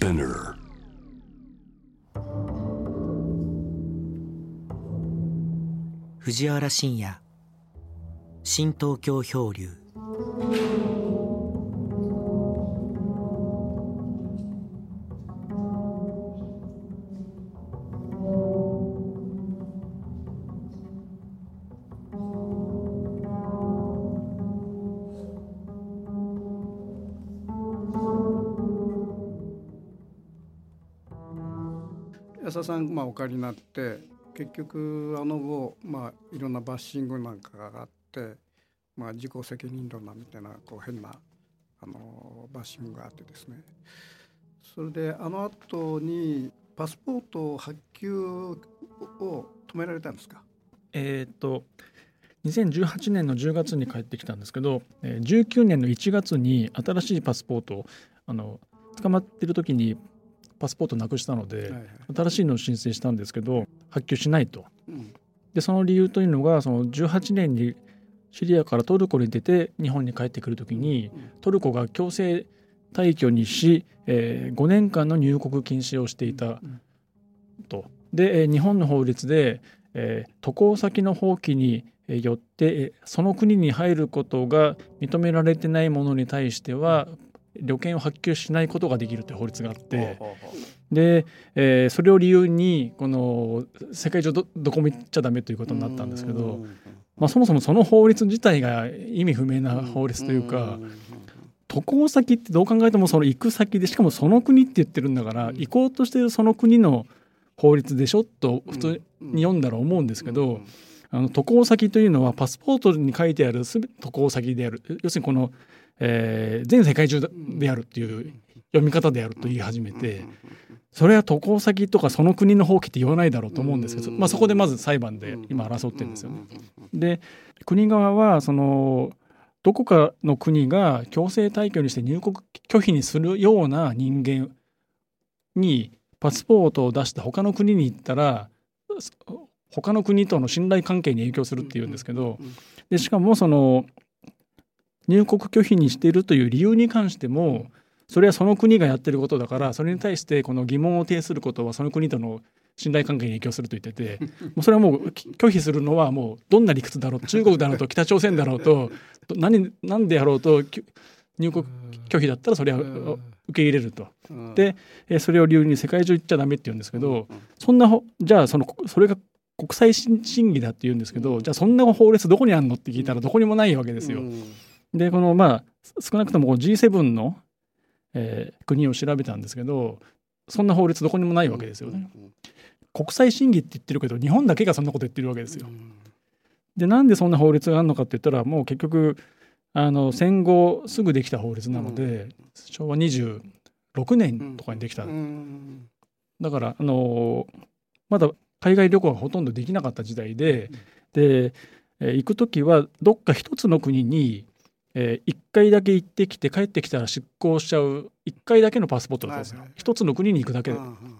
Spinner. 藤原信也新東京漂流田さん、まあ、お帰りになって結局あの後、まあ、いろんなバッシングなんかがあって、まあ、自己責任論なみたいなこう変なあのバッシングがあってですね。それであの後にパスポート発給を止められたんですか？えっと2018年の10月に帰ってきたんですけど、19年の1月に新しいパスポートをあの捕まってる時にパスポートなくしたので、新しいのを申請したんですけど発給しないと。うん。でその理由というのがその18年にシリアからトルコに出て日本に帰ってくる時にトルコが強制退去にし、え5年間の入国禁止をしていた。と。でえー日本の法律で、えー渡航先の放棄にえーよってえーその国に入ることが認められてないものに対しては旅券を発給しないことができるという法律があって。で、えーそれを理由にこの世界中どどこも行っちゃダメということになったんですけど、うんまあ、そもそもその法律自体が意味不明な法律というか、渡航先ってどう考えてもその行く先でしかもその国って言ってるんだから、うん。行こうとしてるその国の法律でしょと普通うんに読んだら思うんですけど、うん。あの渡航先というのはパスポートに書いてあるすべ渡航先である。要するにこの、えー全世界中であるっていう読み方であると言い始めて。それは渡航先とかその国の放棄って言わないだろうと思うんですけど、まあ、そこでまず裁判で今争ってるんですよね。で国側はそのどこかの国が強制退去にして入国拒否にするような人間にパスポートを出して他の国に行ったら他の国との信頼関係に影響するっていうんですけどでしかもその入国拒否にしているという理由に関してもそれはその国がやってることだからそれに対してこの疑問を呈することはその国との信頼関係に影響すると言ってて もうそれはもうき拒否するのはもうどんな理屈だろう中国だろうと北朝鮮だろうとど何何でやろうとき入国拒否だったらそれは受け入れると。うんでえーそれを理由に世界中行っちゃダメって言うんですけどそんなほじゃあそのそれが国際審審議だって言うんですけどじゃあそんな法律どこにあるのって聞いたらどこにもないわけですよ。うんでこのまあ少なくともこう G7 の、えー国を調べたんですけどそんな法律どこにもないわけですよね。国際審議って言ってるけど日本だけがそんなこと言ってるわけですよ。でなんでそんな法律があるのかって言ったらもう結局あの戦後すぐできた法律なので、昭和26年とかにできた、うん。だからあのまだ海外旅行がほとんどできなかった時代で、で、えー行く時はどっか一つの国に、え1回だけ行ってきて帰ってきたら執行しちゃう1回だけのパスポートだったんです一つの国に行くだけ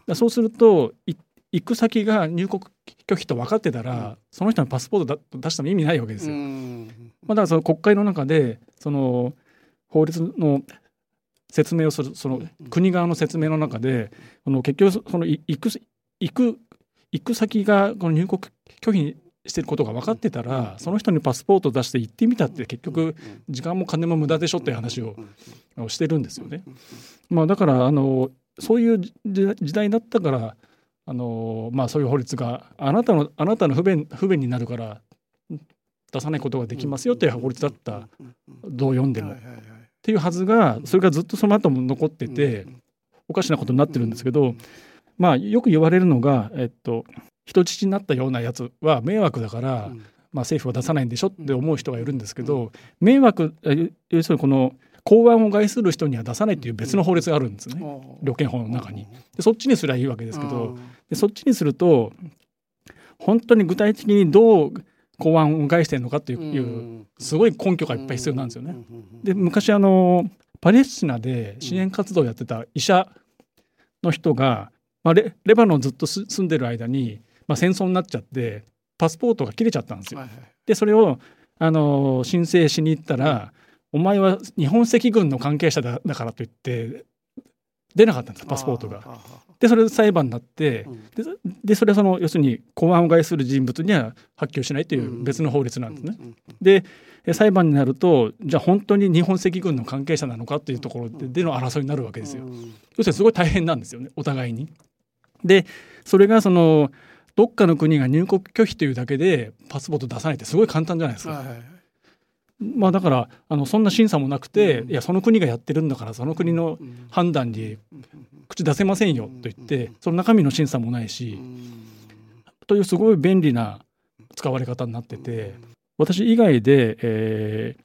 で、そうするとい行く先が入国拒否と分かってたら、うん。その人のパスポートだ出しても意味ないわけですよ。うんまあ、だからその国会の中でその法律の説明をするその国側の説明の中でこの結局そのい行く行く行く先がこの入国拒否してることが分かってたらその人にパスポート出して行ってみたって結局時間も金も無駄でしょっていう話をしてるんですよね。まあ、だからあのそういう時時代だったからあの、まあ、そういう法律があなたのあなたの不便不便になるから出さないことができますよっていう法律だった。どう読んでも。っていうはずがそれがずっとその後も残ってておかしなことになってるんですけどまあよく言われるのが、えっと、人質になったようなやつは迷惑だから、うん。まあ、政府は出さないんでしょって思う人がいるんですけど迷惑え要するにこの公安を害する人には出さないっていう別の法律があるんですね。旅券法の中に。でそっちにすりゃいいわけですけどでそっちにすると本当に具体的にどう公安を害してるのかっていう,、すごい根拠がいっぱい必要なんですよね。で昔あのパレスチナで支援活動をやってた医者の人が、まあ、レレバノンずっとす住んでる間に、まあ、戦争になっちゃってパスポートが切れちゃったんですよ。はいはいでそれをあの申請しに行ったら「お前は日本赤軍の関係者だだから」と言って出なかったんですパスポートが。でそれで裁判になってででそれはその要するに公安を害する人物には発給しないという別の法律なんですね。で裁判になるとじゃあ本当に日本赤軍の関係者なのかっていうところでの争いになるわけですよ。要するにすごい大変なんですよねお互いに。でそれがそのどっかの国が入国拒否というだけでパスポート出さないってすごい簡単じゃないですか。はいはい。まあ、だからあのそんな審査もなくて、いやその国がやってるんだからその国の判断に口出せませんよと言ってその中身の審査もないし、というすごい便利な使われ方になってて私以外で、え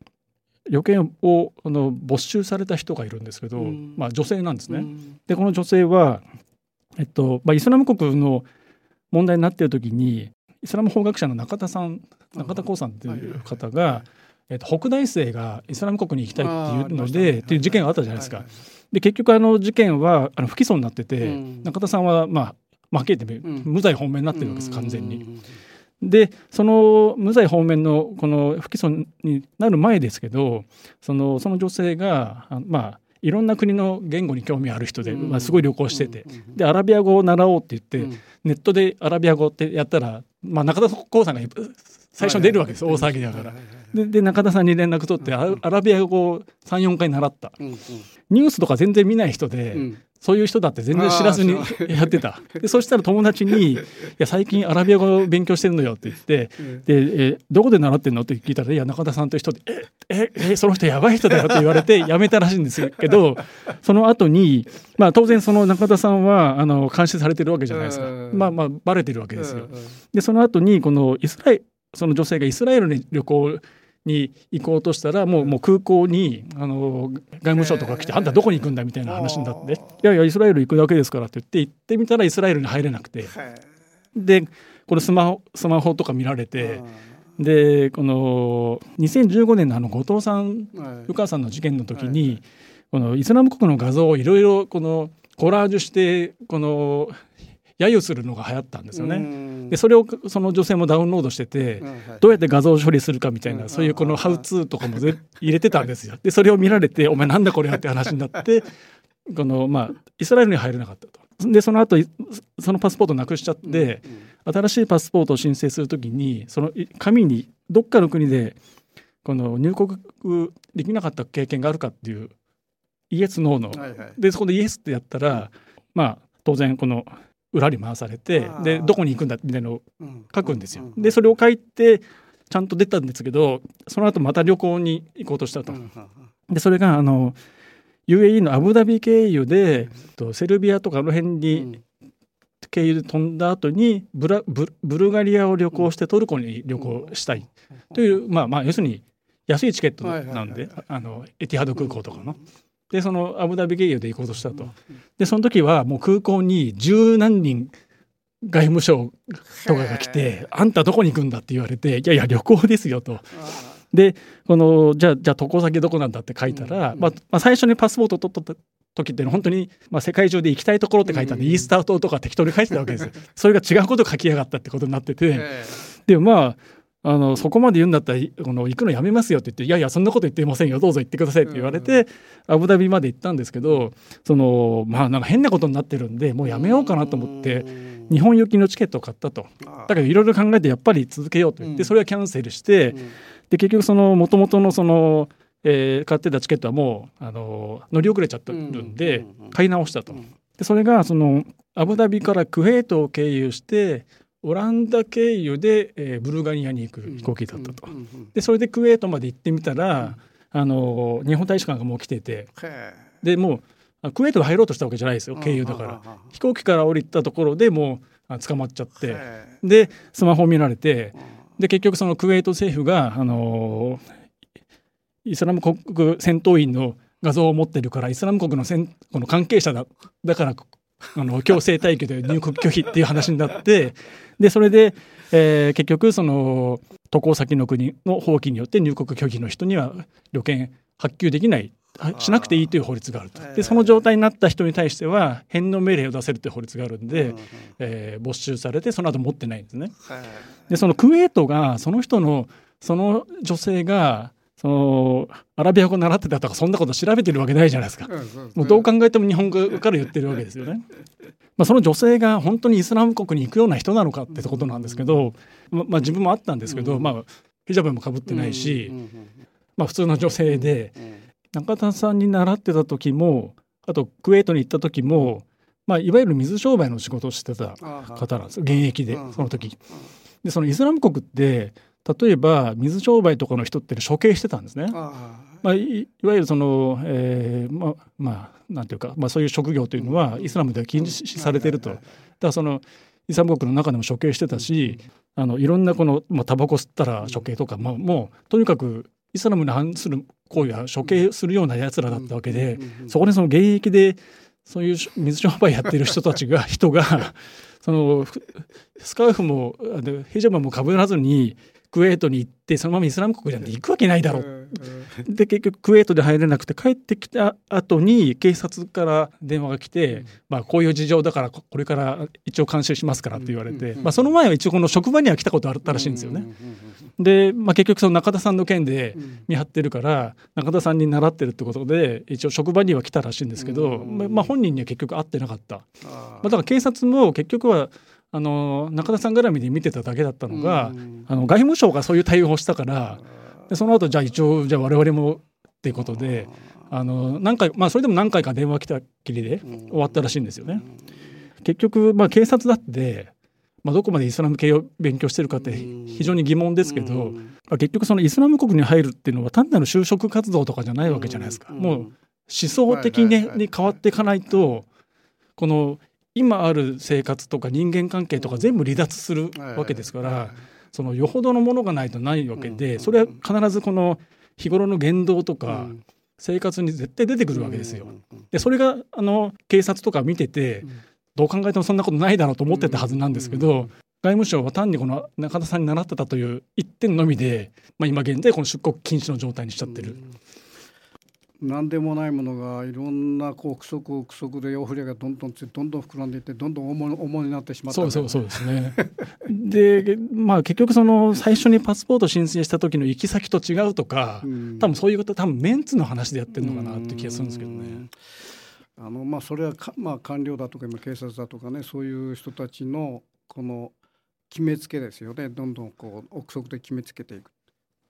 ー、旅券をあの没収された人がいるんですけど、まあ、女性なんですね。でこの女性は、えっとまあ、イスラム国の問題になっている時にイスラム法学者の中田さん中田光さんという方が、えっと、北大生がイスラム国に行きたいっていうのでっていう事件があったじゃないですか。で結局あの事件はあの不起訴になってて、うん、中田さんはまあ負けて無罪放免になってるわけです完全に。でその無罪放免のこの不起訴になる前ですけどそのその女性がまあいろんな国の言語に興味ある人で、まあ、すごい旅行してて。でアラビア語を習おうって言って、ネットでアラビア語ってやったら、まあ、中田光さんが最初出るわけです、大騒ぎだから。でで中田さんに連絡取ってアラビア語を34回習った、ニュースとか全然見ない人で、うん、そういう人だって全然知らずにやってた。でそしたら友達に「いや最近アラビア語を勉強してるのよ」って言って「でえどこで習ってんの?」って聞いたら「いや中田さんという人でえええその人やばい人だよ」って言われて やめたらしいんですけどその後にまあ当然その中田さんはあの監視されてるわけじゃないですか、まあまあバレてるわけですよ。でその後にこのイスラエルその女性がイスラエルに旅行に行こうとしたらもうもう空港にあの外務省とか来て「あんたどこに行くんだ」みたいな話になって「いやいやイスラエル行くだけですから」って言って行ってみたらイスラエルに入れなくて。でこれスマホスマホとか見られて。でこの2015年のあの後藤さん、湯川さんの事件の時に、このイスラム国の画像をいろいろこのコラージュしてこの揶揄するのが流行ったんですよね。でそれをその女性もダウンロードしてて、どうやって画像処理するかみたいな、そういうこのハウツーとかも入れてたんですよ。でそれを見られて「お前なんだこれや」って話になって このまあイスラエルに入れなかったと。でその後そのパスポートなくしちゃって、新しいパスポートを申請する時にその紙にどっかの国でこの入国できなかった経験があるかっていうイエスノーの、はいはい、でそこでイエスってやったらまあ当然この裏に回されてでどこに行くんだみたいなのを書くんですよ。でそれを書いてちゃんと出たんですけどその後また旅行に行こうとしたと。でそれがあの UAE のアブダビ経由で、とセルビアとかあの辺に経由で飛んだ後にブラブブルガリアを旅行してトルコに旅行したい。という、まあまあ要するに安いチケットなんで、あのエティハド空港とかの。でそのアブダビ経由で行こうとしたと。でその時はもう空港に十何人外務省とかが来て「あんたどこに行くんだ?」って言われて「いやいや旅行ですよ」と。でこのじゃあじゃあ渡航先どこなんだって書いたら、うんまあ、まあ、最初にパスポート取った時って本当に、まあ、世界中で行きたいところって書いたんで、うん、イースター島とか適当に書いてたわけですよ。それが違うこと書きやがったってことになってて、でまああのそこまで言うんだったらこの行くのやめますよって言って「いやいやそんなこと言っていませんよどうぞ行ってください」って言われて、アブダビまで行ったんですけどそのまあなんか変なことになってるんでもうやめようかなと思って日本行きのチケットを買ったと。だけどいろいろ考えてやっぱり続けようと言ってそれはキャンセルしてで結局そのもともとのその、えー、買ってたチケットはもうあの乗り遅れちゃってるん。で買い直したと。でそれがそのアブダビからクウェートを経由してオランダ経由で、えー、ブルガリアに行く飛行機だったと。でそれでクウェートまで行ってみたら、あの日本大使館がもう来てて。でもうクウェートが入ろうとしたわけじゃないですよ経由だから。飛行機から降りたところでもう捕まっちゃって。でスマホを見られて。で結局そのクウェート政府が、あのイスラム国戦闘員の画像を持ってるからイスラム国のせんこの関係者だだからあの強制退去で入国拒否っていう話になってでそれで、えー、結局その渡航先の国の放棄によって入国拒否の人には旅券発給できないしなくていいという法律があると。でその状態になった人に対しては返納命令を出せるという法律があるんで、えー、没収されてその後持ってないんですね。でそのクウェートがその人のその女性がそのアラビア語習ってたとかそんなこと調べてるわけないじゃないですか。もうどう考えても日本語から言ってるわけですよね。まあ、その女性が本当にイスラム国に行くような人なのかってことなんですけど、ままあ、自分もあったんですけど、まあ、ヒジャブもかぶってないし、まあ、普通の女性で、中田さんに習ってた時もあとクウェートに行った時も、まあ、いわゆる水商売の仕事をしてた方なんです現役でその時。でそのイスラム国って例えば水商売とかの人って処刑してたんですね。まあ、いわゆるその、えー、まあまあなんていうか、まあ、そういう職業というのはイスラムでは禁止されていると。だからそのイスラム国の中でも処刑してたしあのいろんなこの、まあ、タバコ吸ったら処刑とか、まあ、もうとにかくイスラムに反する行為は処刑するようなやつらだったわけで、そこでその現役でそういう水商売やってる人たちが人がそのスカーフもヘジャブもかぶらずにクウェートに行ってそのままイスラム国なんて行くわけないだろう。で結局クウェートで入れなくて帰ってきた後に警察から電話が来て、まあ、こういう事情だからこれから一応監視しますからって言われて、まあ、その前は一応この職場には来たことあったらしいんですよね。で、まあ、結局その中田さんの件で見張ってるから中田さんに習ってるってことで一応職場には来たらしいんですけど、まあ、本人には結局会ってなかった。まあ、だから警察も結局はあの中田さん絡みで見てただけだったのが、あの外務省がそういう対応をしたからでその後じゃあ一応じゃあ我々もっていうことであの何回まあそれでも何回か電話来たきりで終わったらしいんですよね。結局まあ警察だってまあ、どこまでイスラム系を勉強してるかって非常に疑問ですけど、まあ、結局そのイスラム国に入るっていうのは単なる就職活動とかじゃないわけじゃないですか。もう思想的にに変わっていかないとこの今ある生活とか人間関係とか全部離脱するわけですからそのよほどのものがないとないわけでそれは必ずこの日頃の言動とか生活に絶対出てくるわけですよ。でそれがあの警察とか見ててどう考えてもそんなことないだろうと思ってたはずなんですけど外務省は単にこの中田さんに習ってたという一点のみで、まあ、今現在この出国禁止の状態にしちゃってる。何でもないものがいろんなこう憶測憶測で汚れがどんどんどんどん膨らんでいってどんどん重重になってしまった、ね、そうそうそうですね。でまあ結局その最初にパスポート申請した時の行き先と違うとか、うん、多分そういうこと多分メンツの話でやってるのかなって気がするんですけどね。あのまあそれはか、まあ、官僚だとか今警察だとかねそういう人たちのこの決めつけですよね。どんどんこう憶測で決めつけていく。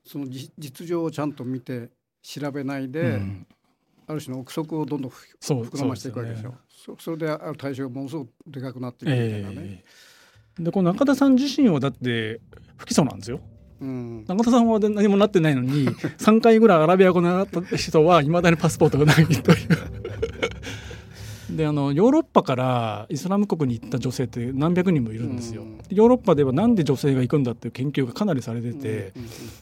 その実情をちゃんと見て調べないで、うん、ある種の憶測をどんどん膨らましていくわけですよ。そ、ね、それである対象がものすごくでかくなっていくみたいなね。えー、でこの中田さん自身はだって不起訴なんですよ。うん、中田さんは何もなってないのに 3回ぐらいアラビア語習った人はいまだにパスポートがないというであのヨーロッパからイスラム国に行った女性って何百人もいるんですよ。ヨーロッパではなんで女性が行くんだっていう研究がかなりされてて、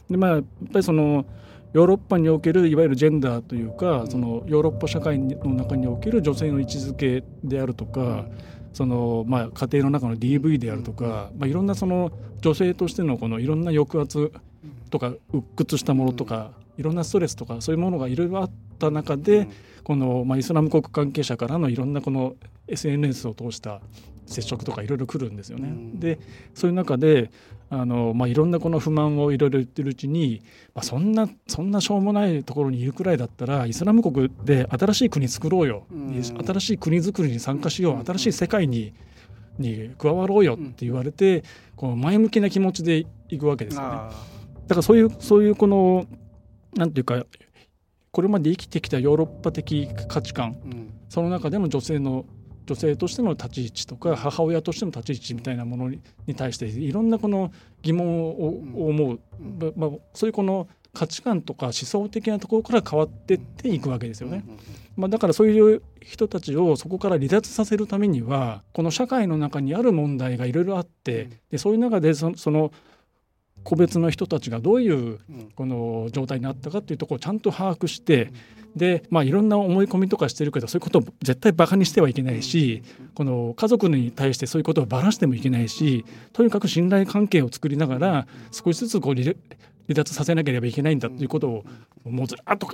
でまあやっぱりそのヨーロッパにおけるいわゆるジェンダーというかそのヨーロッパ社会の中における女性の位置づけであるとかそのまあ家庭の中の DV であるとか、まあ、いろんなその女性としてのこのいろんな抑圧とか鬱屈したものとかいろんなストレスとかそういうものがいろいろあった中でこのまあイスラム国関係者からのいろんなこの SNS を通した接触とかいろいろ来るんですよね。でそういう中であの、まあ、いろんなこの不満をいろいろ言ってるうちに、まあ、そんなそんなしょうもないところにいるくらいだったらイスラム国で新しい国作ろうよ、うん、新しい国づくりに参加しよう。新しい世界にに加わろうよって言われて、こう前向きな気持ちでいくわけですよね。だからそういうそういうこのなんていうかこれまで生きてきたヨーロッパ的価値観、うん、その中での女性の女性としての立ち位置とか母親としての立ち位置みたいなものに対していろんなこの疑問を思う、まあ、そういうこの価値観とか思想的なところから変わってっていくわけですよね。まあ、だからそういう人たちをそこから離脱させるためにはこの社会の中にある問題がいろいろあってでそういう中でその個別の人たちがどういうこの状態になったかっていうところをちゃんと把握してで、まあ、いろんな思い込みとかしてるけどそういうことを絶対バカにしてはいけないしこの家族に対してそういうことをばらしてもいけないしとにかく信頼関係を作りながら少しずつこう離脱させなければいけないんだということをもうずらっと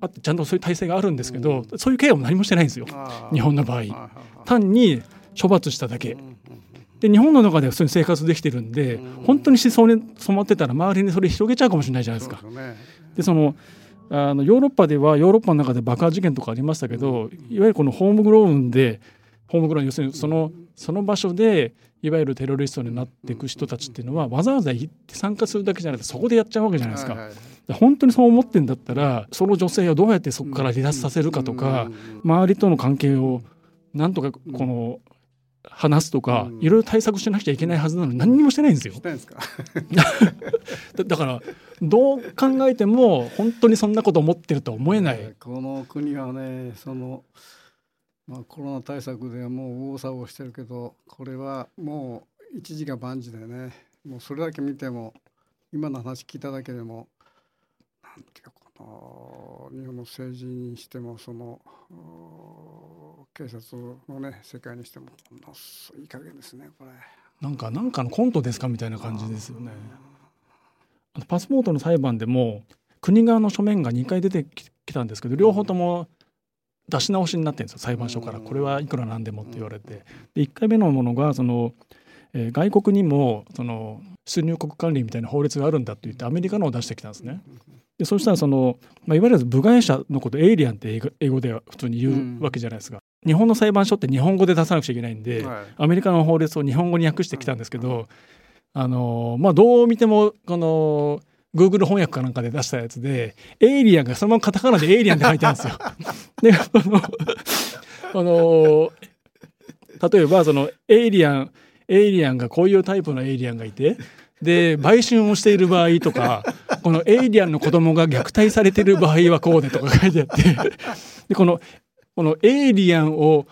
あってちゃんとそういう体制があるんですけどそういうケアも何もしてないんですよ。日本の場合。単に処罰しただけ。で日本の中では普通に生活できてるんで、本当に思想に染まってたら周りにそれ広げちゃうかもしれないじゃないですか。でそのあのヨーロッパではヨーロッパの中で爆破事件とかありましたけどいわゆるこのホームグローンでホームグローン要するにそのその場所でいわゆるテロリストになっていく人たちっていうのはわざわざ行って参加するだけじゃなくてそこでやっちゃうわけじゃないですか。はいはい本当にそう思ってんだったらその女性をどうやってそこから離脱させるかとか周りとの関係をなんとかこの話すとか、いろいろ対策しなくちゃいけないはずなのに何にもしてないんですよ。だからどう考えても本当にそんなこと思ってると思えない。この国はねその、まあ、コロナ対策でもう右往左往してるけどこれはもう一時が万事でねもうそれだけ見ても今の話聞いただけでもなんていうかこの日本の政治にしてもその警察のね世界にしてもいい加減ですねこれ。なんかなんかのコントですかみたいな感じですよね。パスポートの裁判でも国側の書面が2回出てきたんですけど両方とも出し直しになってるんですよ裁判所からこれはいくらなんでもって言われてで1回目のものがその、えー、外国にもその出入国管理みたいな法律があるんだって言ってアメリカのを出してきたんですね。でそしたらその、まあ、いわゆる部外者のことエイリアンって英語では普通に言うわけじゃないですか。日本の裁判所って日本語で出さなくちゃいけないんで、はい、アメリカの法律を日本語に訳してきたんですけど、あのまあどう見てもこの Google 翻訳かなんかで出したやつでエイリアンがそのままカタカナでエイリアンって書いてあるんですよ。であの例えばそのエイリアンエイリアンがこういうタイプのエイリアンがいてで売春をしている場合とかこのエイリアンの子供が虐待されている場合はこうでとか書いてあってでこのこのエイリアンを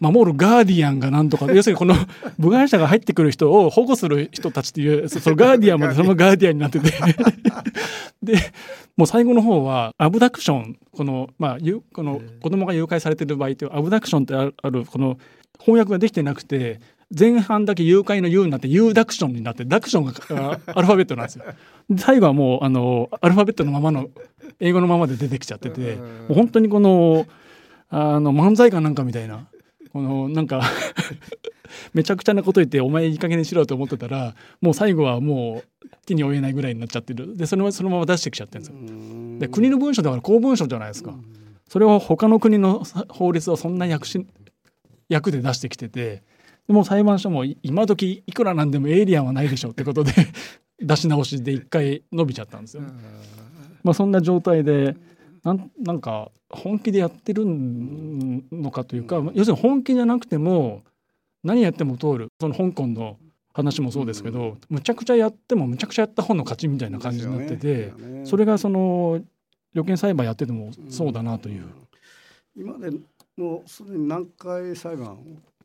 守るガーディアンがなんとか要するにこの部外者が入ってくる人を保護する人たちっていうそのガーディアンまでそのガーディアンになってて。でもう最後の方はアブダクションこの,、まあ、この子供が誘拐されてる場合ってアブダクションってあるこの翻訳ができてなくて前半だけ誘拐の U になって U ダクションになってダクションがアルファベットなんですよ。最後はもうあのアルファベットのままの英語のままで出てきちゃっててもう本当にこのあの漫才かなんかみたいなこのなんか めちゃくちゃなこと言ってお前いい加減にしろと思ってたらもう最後はもう手に負えないぐらいになっちゃってるでそれはそのまま出してきちゃってるんですよ。で国の文書だから公文書じゃないですか。それを他の国の法律をそんな役し役で出してきててでも裁判所も今時いくらなんでもエイリアンはないでしょってことで 出し直しで一回伸びちゃったんですよ。まあ、そんな状態でなんなんか本気でやってるのかというか、要するに本気じゃなくても何やっても通る。その香港の話もそうですけど、むちゃくちゃやってもむちゃくちゃやった方の勝ちみたいな感じになってて、それがその旅券裁判やっててもそうだなという。今でもうすでに何回裁判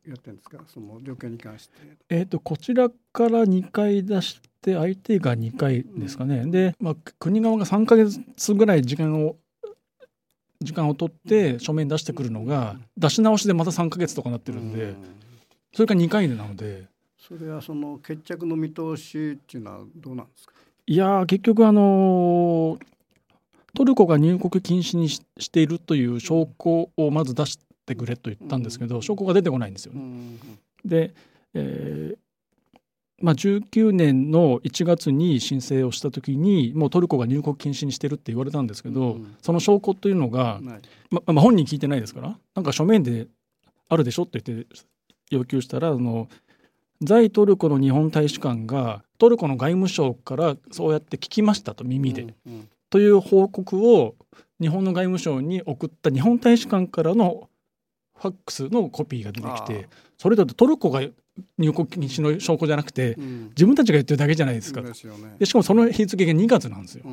やってるんですか？その旅券に関して。えっ、とこちらから2回出して相手が2回ですかね。で、まあ、国側が3か月ぐらい時間を時間を取って書面出してくるのが出し直しでまた3か月とかなってるんでそれが2回でなので。それはその決着の見通しっていうのはどうなんですか？いや結局あのトルコが入国禁止にしているという証拠をまず出してくれと言ったんですけど証拠が出てこないんですよね。で、えーまあ、19年の1月に申請をした時にもうトルコが入国禁止にしてるって言われたんですけど、うん、その証拠というのが、ままあ、本人聞いてないですからなんか書面であるでしょって言って要求したらあの在トルコの日本大使館がトルコの外務省からそうやって聞きましたと耳で、うんうん、という報告を日本の外務省に送った日本大使館からのファックスのコピーが出てきてそれだとトルコが入国禁止の証拠じゃなくて、うん、自分たちが言ってるだけじゃないですか。で、ね、しかもその日付が2月なんですよ。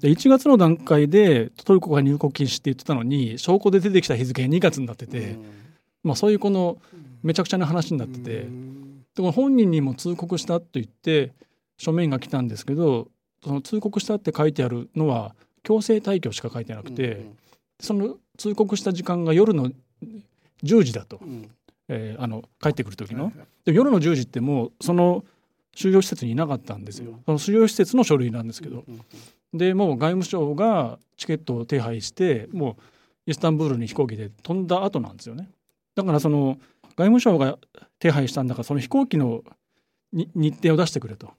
で1月の段階でトルコが入国禁止って言ってたのに証拠で出てきた日付が2月になってて、まあ、そういうこのめちゃくちゃな話になってて、でこ本人にも通告したと言って書面が来たんですけどその通告したって書いてあるのは強制退去しか書いてなくて、その通告した時間が夜の10時だと。えー、あの帰ってくる時の、で夜の10時ってもうその収容施設にいなかったんですよ、その収容施設の書類なんですけど、でもう外務省がチケットを手配してもうイスタンブールに飛行機で飛んだ後なんですよね。だからその外務省が手配したんだからその飛行機の日程を出してくれと。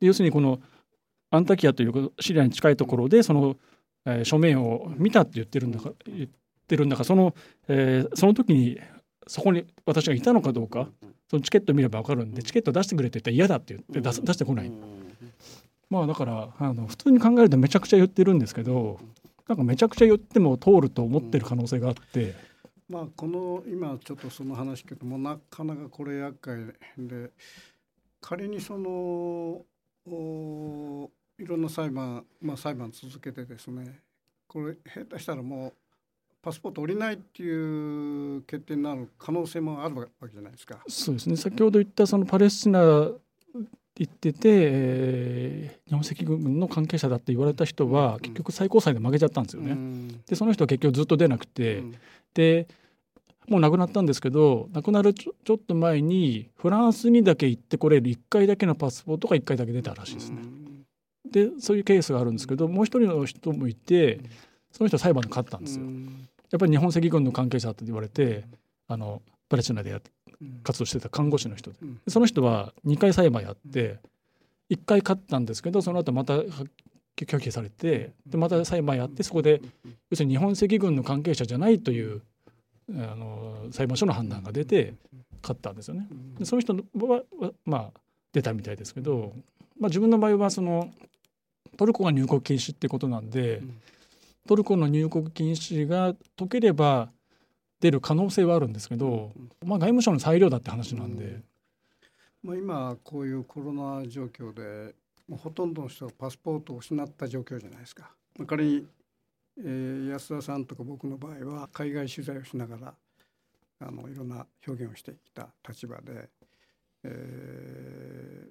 要するにこのアンタキアというシリアに近いところでその、えー、書面を見たって言ってるんだか言ってるんだかその、えー、その時にそこに私がいたのかどうかそのチケット見れば分かるんでチケット出してくれって言ったら嫌だって言って出出してこない。まあだからあの普通に考えるとめちゃくちゃ言ってるんですけどなんかめちゃくちゃ言っても通ると思ってる可能性があって。まあ、この今ちょっとその話けどもなかなかこれ厄介で仮にそのいろんな裁判、まあ、裁判続けてですねこれ下手したらもうパスポート降りないっていう決定になる可能性もあるわけじゃないですか。そうですね先ほど言ったそのパレスチナ言ってて、えー、日本赤軍の関係者だって言われた人は、結局最高裁で負けちゃったんですよね。うん、でその人は結局ずっと出なくて、うん、でもう亡くなったんですけど亡くなるちょちょっと前にフランスにだけ行ってこれる1回だけのパスポートが1回だけ出たらしいですね。でそういうケースがあるんですけどもう一人の人もいてその人は裁判で勝ったんですよ。やっぱり日本赤軍の関係者って言われてあのパレスチナでや活動してた看護師の人で。その人は2回裁判やって1回勝ったんですけどその後また拒否されてでまた裁判やってそこで要するに日本赤軍の関係者じゃないというあの裁判所の判断が出て勝ったんですよね。でその人はまあ出たみたいですけど、まあ、自分の場合はそのトルコが入国禁止ってことなんで、トルコの入国禁止が解ければ出る可能性はあるんですけど、まあ、外務省の裁量だって話なんで。まあ、今こういうコロナ状況でもうほとんどの人がパスポートを失った状況じゃないですか。仮にえー、安田さんとか僕の場合は海外取材をしながらあのいろんな表現をしてきた立場で、えー、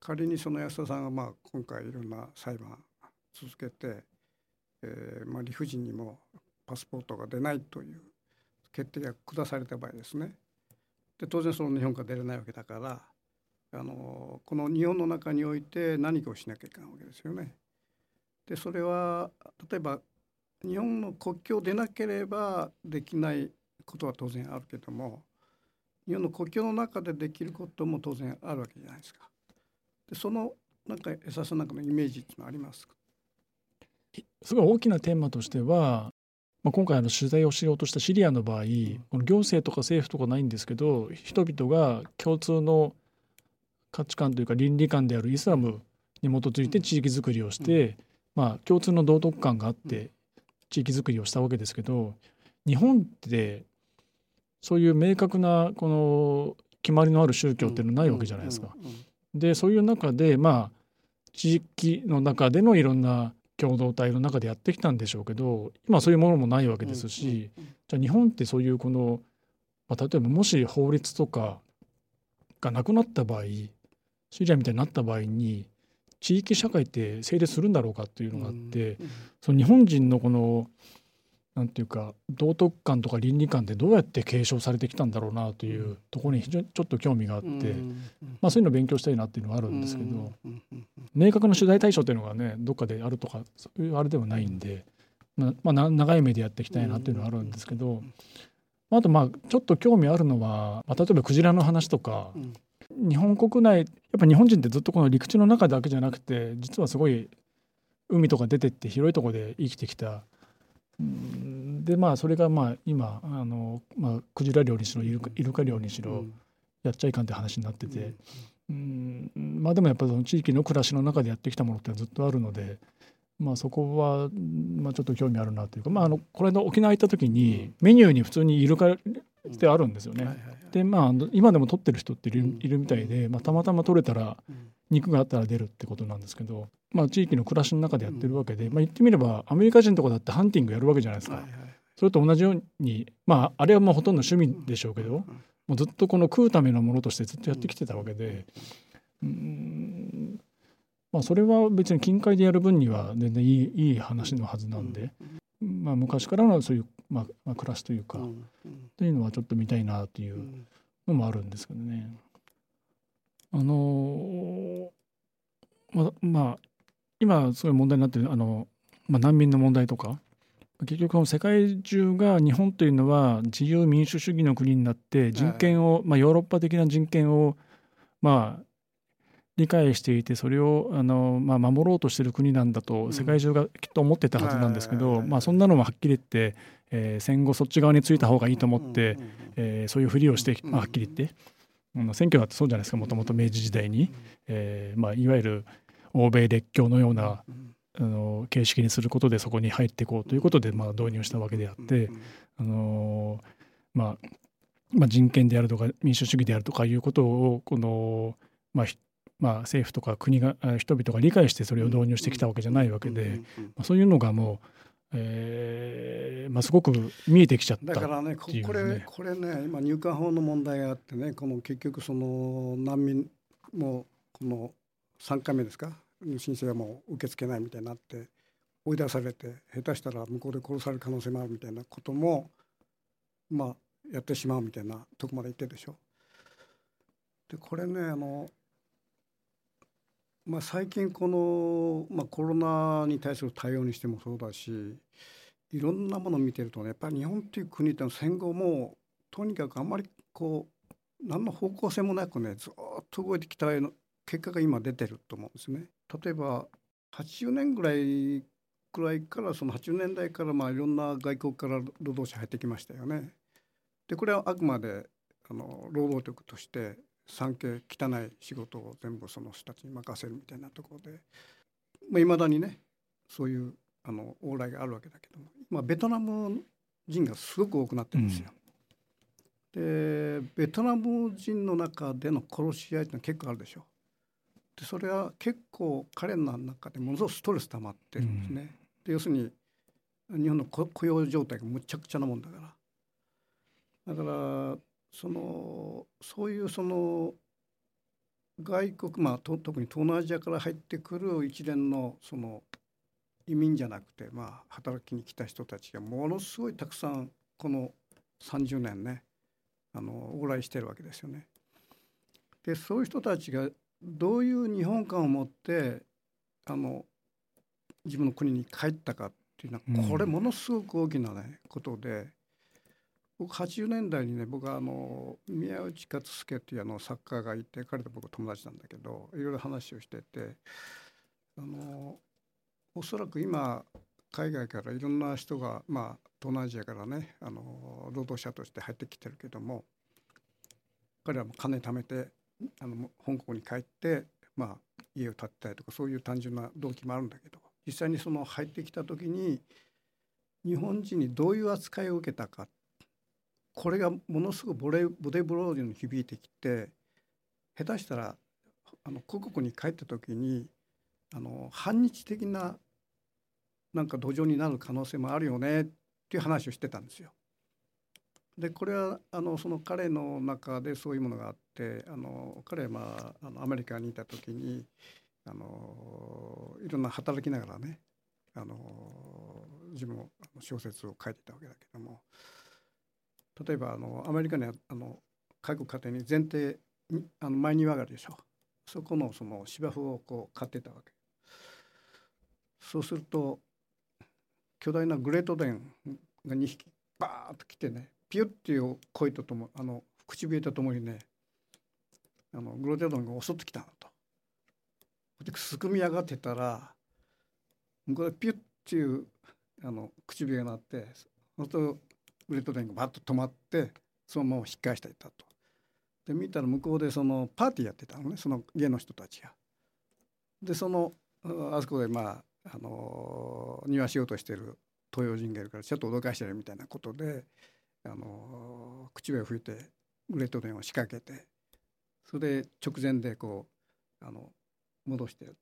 仮にその安田さんがまあ今回いろんな裁判続けて、えーまあ、理不尽にもパスポートが出ないという決定が下された場合ですねで当然その日本から出れないわけだからあのこの日本の中において何かをしなきゃいけないわけですよね。でそれは例えば日本の国境でなければできないことは当然あるけども日本の国境の中でできることも当然あるわけじゃないですか。でそのなんか江澤さなんかのイメージっていうのはありますすごい大きなテーマとしては、まあ、今回の取材をしようとしたシリアの場合、うん、この行政とか政府とかないんですけど人々が共通の価値観というか倫理観であるイスラムに基づいて地域づくりをして、うん、まあ、共通の道徳観があって地域づくりをしたわけですけど日本ってそういう明確なこの決まりのある宗教っていうのないわけじゃないですか。でそういう中でまあ地域の中でのいろんな共同体の中でやってきたんでしょうけど今そういうものもないわけですしじゃあ日本ってそういうこの、まあ、例えばもし法律とかがなくなった場合シリアみたいになった場合に地域社会って成立するんだろうかっていうのがあって、その日本人のこのなんていうか道徳観とか倫理観ってどうやって継承されてきたんだろうなというところに非常にちょっと興味があって、まあ、そういうのを勉強したいなっていうのがあるんですけど、明確な取材対象っていうのがねどっかであるとかそういうあれではないんで、まあ、長い目でやっていきたいなっていうのはあるんですけど、あとまあちょっと興味あるのは、まあ、例えばクジラの話とか、日本国内やっぱ日本人ってずっとこの陸地の中だけじゃなくて実はすごい海とか出てって広いところで生きてきた。でまあそれがまあ今あの、まあ、クジラ漁にしろイルカイルカ漁にしろやっちゃいかんって話になってて、うん、まあでもやっぱその地域の暮らしの中でやってきたものってずっとあるので、まあ、そこは、まあ、ちょっと興味あるなというか、まあ、あのこれの沖縄行った時にメニューに普通にイルカってあるんですよね。でまあ今でも取ってる人っている,、いるみたいで、まあ、たまたま取れたら肉があったら出るってことなんですけど、まあ、地域の暮らしの中でやってるわけで、まあ、言ってみればアメリカ人とかだってハンティングやるわけじゃないですか。それと同じようにまああれはもうほとんど趣味でしょうけど、もうずっとこの食うためのものとしてずっとやってきてたわけで。うん。まあ、それは別に近海でやる分には全然いいいい話のはずなんで、まあ、昔からのそういう、まあまあ、暮らしというか、というのはちょっと見たいなというのもあるんですけどね。あのままあ今すごい問題になってるあの、まあ、難民の問題とか結局世界中が日本というのは自由民主主義の国になって人権を、まあ、ヨーロッパ的な人権をまあ理解していてそれをあの、まあ、守ろうとしている国なんだと世界中がきっと思ってたはずなんですけど、まあ、そんなのもはっきり言って、えー、戦後そっち側についた方がいいと思って、えー、そういうふりをして、まあ、はっきり言って、うん、選挙だってそうじゃないですかもともと明治時代に、えーまあ、いわゆる欧米列強のようなあの形式にすることでそこに入っていこうということで、まあ、導入したわけであって、あのまあまあ、人権であるとか民主主義であるとかいうことをこの、まあ、まあ、政府とか国が人々が理解してそれを導入してきたわけじゃないわけで、まあ、そういうのがもう、えーまあ、すごく見えてきちゃった、ね、だからねこれこれね今入管法の問題があってねこの結局その難民もこの3回目ですか？申請はもう受け付けないみたいになって追い出されて下手したら向こうで殺される可能性もあるみたいなこともまあやってしまうみたいなとこまで言ってるでしょ。でこれねあのまあ、最近この、まあ、コロナに対する対応にしてもそうだしいろんなものを見てるとねやっぱり日本っていう国っての戦後もとにかくあんまりこう何の方向性もなくねずっと動いてきた結果が今出てると思うんですね。例えば80年ぐらいくらいからその80年代からまあいろんな外国から労働者入ってきましたよね。でこれはあくまであの労働力として産経汚い仕事を全部その人たちに任せるみたいなところでいまあ、未だにねそういうあの往来があるわけだけども今ベトナム人がすごく多くなってるんですよ。うん、でベトナム人の中での殺し合いってのは結構あるでしょ。でそれは結構彼の中でものすごくストレス溜まってるんですね。うん、で要するに日本の雇用状態がむちゃくちゃなもんだから。だからそのそういうその外国まあ特に東南アジアから入ってくる一連のその移民じゃなくてまあ働きに来た人たちがものすごいたくさんこの30年ねあの往来してるわけですよね。でそういう人たちがどういう日本観を持ってあの自分の国に帰ったかっていうのはこれものすごく大きなねことで僕80年代にね僕はあの宮内勝介っていうあの作家がいて彼と僕友達なんだけどいろいろ話をしててあのおそらく今海外からいろんな人がまあ東南アジアからねあの労働者として入ってきてるけども彼らも金貯めてあの香港に帰ってまあ家を建てたりとかそういう単純な動機もあるんだけど実際にその入ってきた時に日本人にどういう扱いを受けたかこれがものすごくボレボデブローディに響いてきて下手したらあの故国に帰った時にあの反日的ななんか土壌になる可能性もあるよねっていう話をしてたんですよ。でこれはあのその彼の中でそういうものがあってあの彼は、まあ、あのアメリカにいた時にあのいろんな働きながらねあの自分も小説を書いてたわけだけども例えばあのアメリカにはあの各家庭に前提あの前庭があるでしょそこのその芝生をこう買ってたわけそうすると巨大なグレートデンが2匹バーッと来てねピュッていう声とともあの唇とともにねあのグレートデンが襲ってきたのと。ですくみ上がってたら向こうでピュッていうあの唇が鳴ってそうするとグレートデンがバッと止まってそのまま引っ返していたと。で見たら向こうでそのパーティーやってたのねその家の人たちが。でそのあそこでまああの庭しようとしてる東洋人がいるからちょっと脅かしてるみたいなことであの口笛を吹いてグレートデンを仕掛けてそれで直前でこうあの戻してる。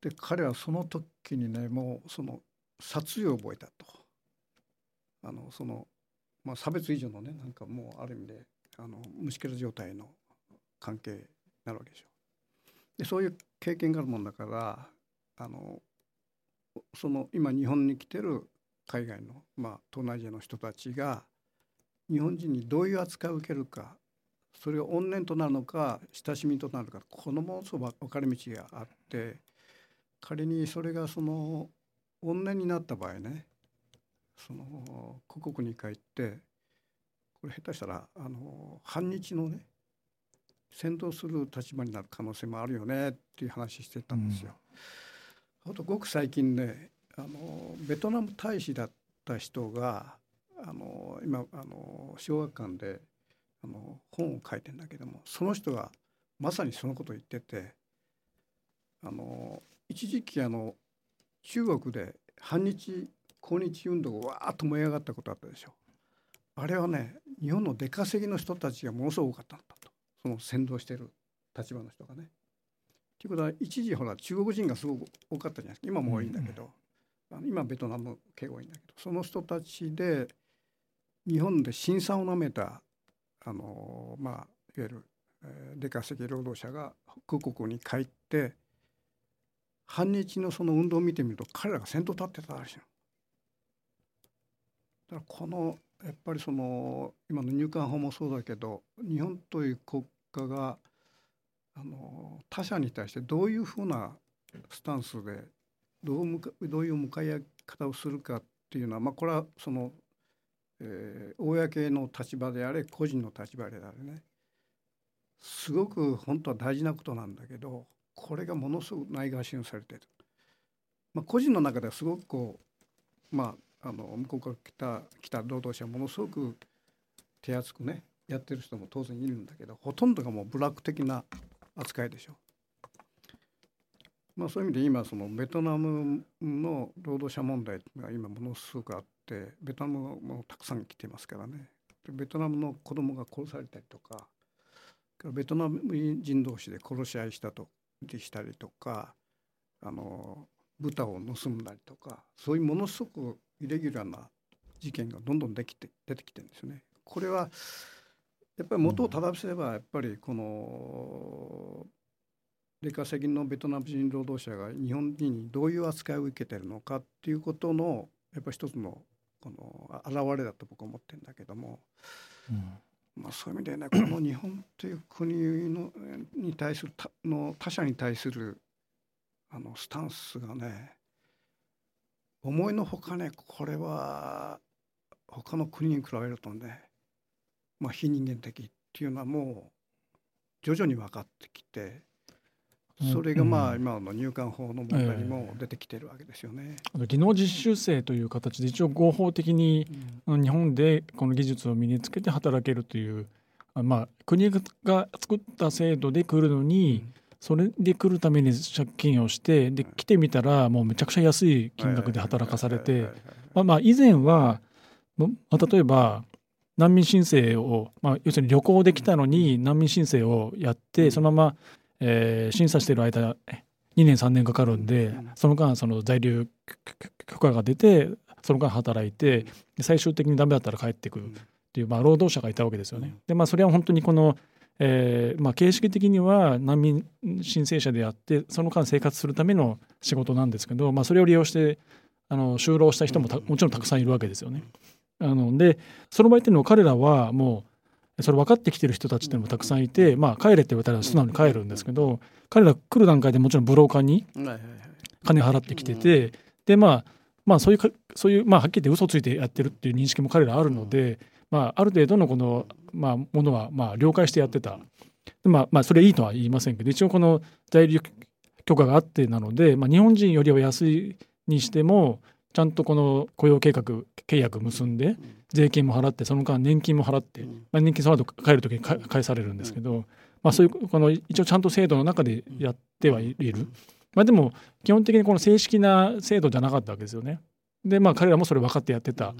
で彼はその時にねもうその殺意を覚えたと。あのその、まあ、差別以上のねなんかもうある意味であの虫けら状態の関係になるわけでしょ。でそういう経験があるもんだからあのその今日本に来てる海外の、まあ、東南アジアの人たちが日本人にどういう扱いを受けるかそれが怨念となるのか親しみとなるかこのものすごく分かれ道があって仮にそれがその怨念になった場合ねその故国に帰ってこれ下手したらあの反日のね先導する立場になる可能性もあるよねっていう話してたんですよ。うん、あとごく最近ねあのベトナム大使だった人があの今あの小学館であの本を書いてんだけどもその人がまさにそのことを言っててあの一時期あの中国で反日抗日運動がわーっと燃え上がったことあったでしょ。あれはね日本の出稼ぎの人たちがものすごく多かったんだと。その先導してる立場の人がね。ということは一時ほら中国人がすごく多かったじゃないですか。今も多いんだけど、うん、今ベトナム系多いんだけど。その人たちで日本で辛酸をなめたあのまあいわゆる、えー、出稼ぎ労働者が空国に帰って反日のその運動を見てみると彼らが先頭立ってたらしいの。だからこのやっぱりその今の入管法もそうだけど日本という国家があの他者に対してどういうふうなスタンスでどうむかどういう向かい合い方をするかっていうのは、まあ、これはその、えー、公の立場であれ個人の立場であれねすごく本当は大事なことなんだけどこれがものすごくないがしにされてる。まあ、個人の中ではすごくこうまああの向こうから来た来た労働者ものすごく手厚くねやってる人も当然いるんだけどほとんどがもうブラック的な扱いでしょ。まあ、そういう意味で今そのベトナムの労働者問題が今ものすごくあってベトナムもたくさん来てますからねベトナムの子供が殺されたりとかベトナム人同士で殺し合いしたとしたりとかあの豚を盗んだりとかそういうものすごくイレギュラーな事件がどんどんできて出てきてるんですよね。これはやっぱり元を正せばやっぱりこの出稼ぎのベトナム人労働者が日本人にどういう扱いを受けてるのかっていうことのやっぱり一つのこの表れだと僕は思ってるんだけども、うん、まあ、そういう意味でね この日本という国のに対する他の他者に対するあのスタンスがね思いのほかねこれは他の国に比べるとね、まあ、非人間的っていうのはもう徐々に分かってきてそれがまあ今の入管法の問題にも出てきてるわけですよね。えー、技能実習生という形で一応合法的に日本でこの技術を身につけて働けるという、まあ、国が作った制度で来るのに、それで来るために借金をしてで来てみたらもうめちゃくちゃ安い金額で働かされてまあまあ以前は、まあ、例えば難民申請を、まあ、要するに旅行できたのに難民申請をやってそのままえー、審査している間2年3年かかるんでその間その在留許可が出てその間働いて最終的にダメだったら帰ってくるっていう、まあ、労働者がいたわけですよね。でまあそれは本当にこのえーまあ、形式的には難民申請者であってその間生活するための仕事なんですけど、まあ、それを利用してあの就労した人ももちろんたくさんいるわけですよね。あのでその場合っていうのは彼らはもうそれ分かってきてる人たちっていうのもたくさんいて、まあ、帰れって言われたら素直に帰るんですけど彼ら来る段階でもちろんブローカーに金払ってきててでまあまあそういうそういうまあはっきり言って嘘ついてやってるっていう認識も彼らあるので、まあ、ある程度のこの、まあ、ものはまあ了解してやってた。まあ、まあそれいいとは言いませんけど一応この在留許可があってなので、まあ、日本人よりは安いにしてもちゃんとこの雇用計画契約結んで税金も払ってその間年金も払って、まあ、年金その後帰る時に返されるんですけど、まあ、そういうこの一応ちゃんと制度の中でやってはいる、まあ、でも基本的にこの正式な制度じゃなかったわけですよね。でまあ彼らもそれ分かってやってた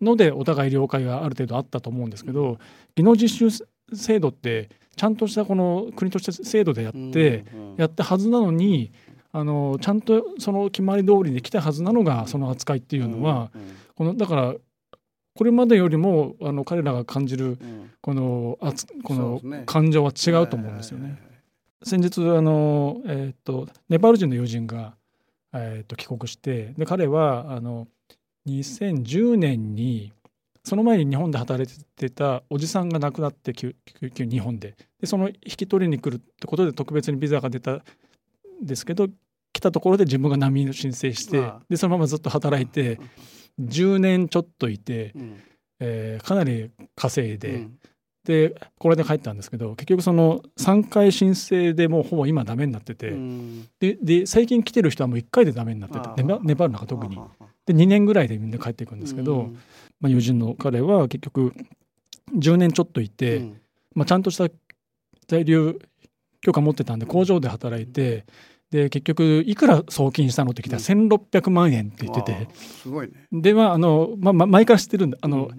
のでお互い了解がある程度あったと思うんですけど技能実習制度ってちゃんとしたこの国として制度でやってやったはずなのにあのちゃんとその決まり通りで来たはずなのがその扱いっていうのは、このだからこれまでよりもあの彼らが感じるこの,、あこの感情は違うと思うんですよね。先日あの、えーと、ネパール人の友人が、えーと、帰国してで彼はあの2010年にその前に日本で働いてたおじさんが亡くなって急急日本で。でその引き取りに来るってことで特別にビザが出たですけど来たところで自分が難民の申請してでそのままずっと働いて10年ちょっといて、えー、かなり稼いで、でこれで帰ったんですけど結局その3回申請でもうほぼ今ダメになってて、でで最近来てる人はもう1回でダメになっててネネパールなんか特に。で2年ぐらいでみんな帰っていくんですけど、まあ、友人の彼は結局10年ちょっといて、まあ、ちゃんとした在留許可持ってたんで工場で働いてで結局いくら送金したのって聞いたら1600万円って言ってて、すごいね。でまああの、まあ、前から知ってるんであの、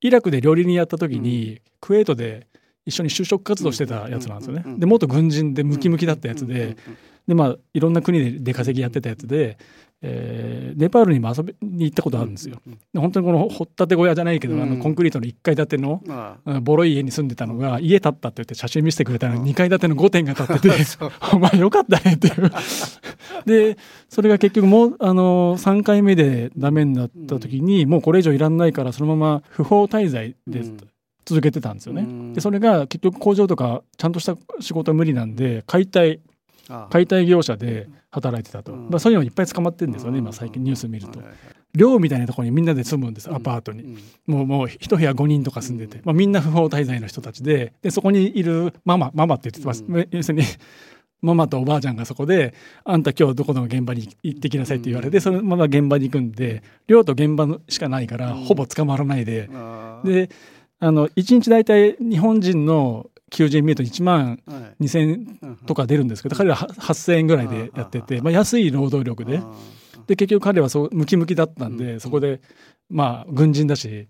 イラクで料理人やった時に、クウェートで一緒に就職活動してたやつなんですよね。で元軍人でムキムキだったやつで、でまあいろんな国で出稼ぎやってたやつで、えー、ネパールにも遊びに行ったことあるんですよ。で本当にこの掘ったて小屋じゃないけど、あのコンクリートの1階建ての、ボロい家に住んでたのが家建ったって言って写真見せてくれたら2階建ての5点が建ってて お前よかったねっていう。でそれが結局もうあの3回目でダメになった時に、もうこれ以上いらんないからそのまま不法滞在で続けてたんですよね。でそれが結局工場とかちゃんとした仕事は無理なんで解体解体業者で働いてたと、まあ、そういうのいっぱい捕まってるんですよね今最近ニュース見ると。寮みたいなところにみんなで住むんですアパートに、もうもう一部屋5人とか住んでて、まあ、みんな不法滞在の人たちで。でそこにいるママママって言ってます、要するにママとおばあちゃんがそこで「あんた今日どこの現場に行ってきなさい」って言われてそのまま現場に行くんで寮と現場しかないからほぼ捕まらないで、であの1日大体日本人の求人見ると1万2,000とか出るんですけど、彼ら8,000円ぐらいでやってて、まあ、安い労働力で。で結局彼はそうムキムキだったんで、そこでまあ軍人だし、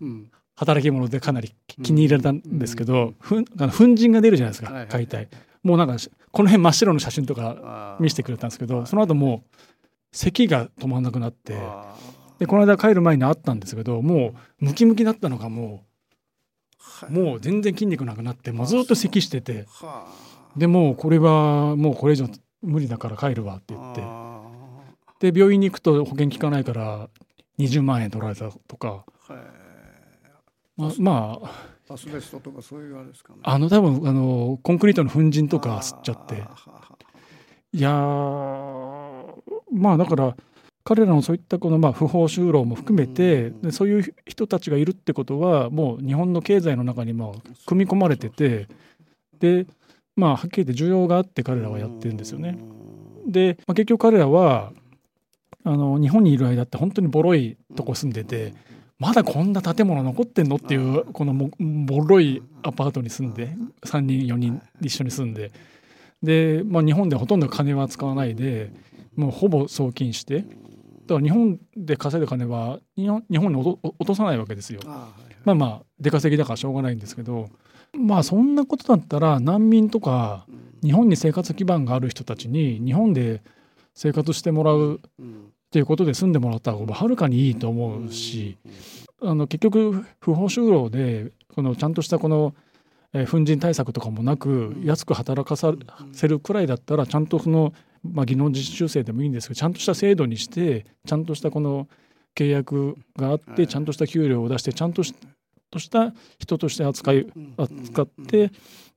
働き者でかなり気に入られたんですけど、ふん粉塵が出るじゃないですか解体、もうなんかこの辺真っ白の写真とか見せてくれたんですけどその後もう咳が止まんなくなってでこの間帰る前に会ったんですけどもうムキムキだったのがもう。もう全然筋肉なくなってもうずっと咳してて。でもうこれはもうこれ以上無理だから帰るわって言って。で病院に行くと保険効かないから20万円取られたとか。ままあアスベストとかそういうあれですかね。あの多分あのコンクリートの粉塵とか吸っちゃって。いやまあだから彼らのそういったこのまあ不法就労も含めてでそういう人たちがいるってことはもう日本の経済の中にまあ組み込まれててでまあはっきり言って需要があって彼らはやってるんですよね。で、まあ、結局彼らはあの日本にいる間って本当にボロいとこ住んでてまだこんな建物残ってんのっていうこのボロいアパートに住んで3人4人一緒に住んでで、まあ、日本でほとんど金は使わないでもうほぼ送金してだから日本で稼いだ金は日本に落とさないわけですよ。まあまあ出稼ぎだからしょうがないんですけどまあそんなことだったら難民とか日本に生活基盤がある人たちに日本で生活してもらうっていうことで住んでもらった方がはるかにいいと思うしあの結局不法就労でこのちゃんとしたこの粉塵対策とかもなく安く働かさせるくらいだったらちゃんとそのまあ、技能実習生でもいいんですけどちゃんとした制度にしてちゃんとしたこの契約があってちゃんとした給料を出してちゃんとした人として扱い扱って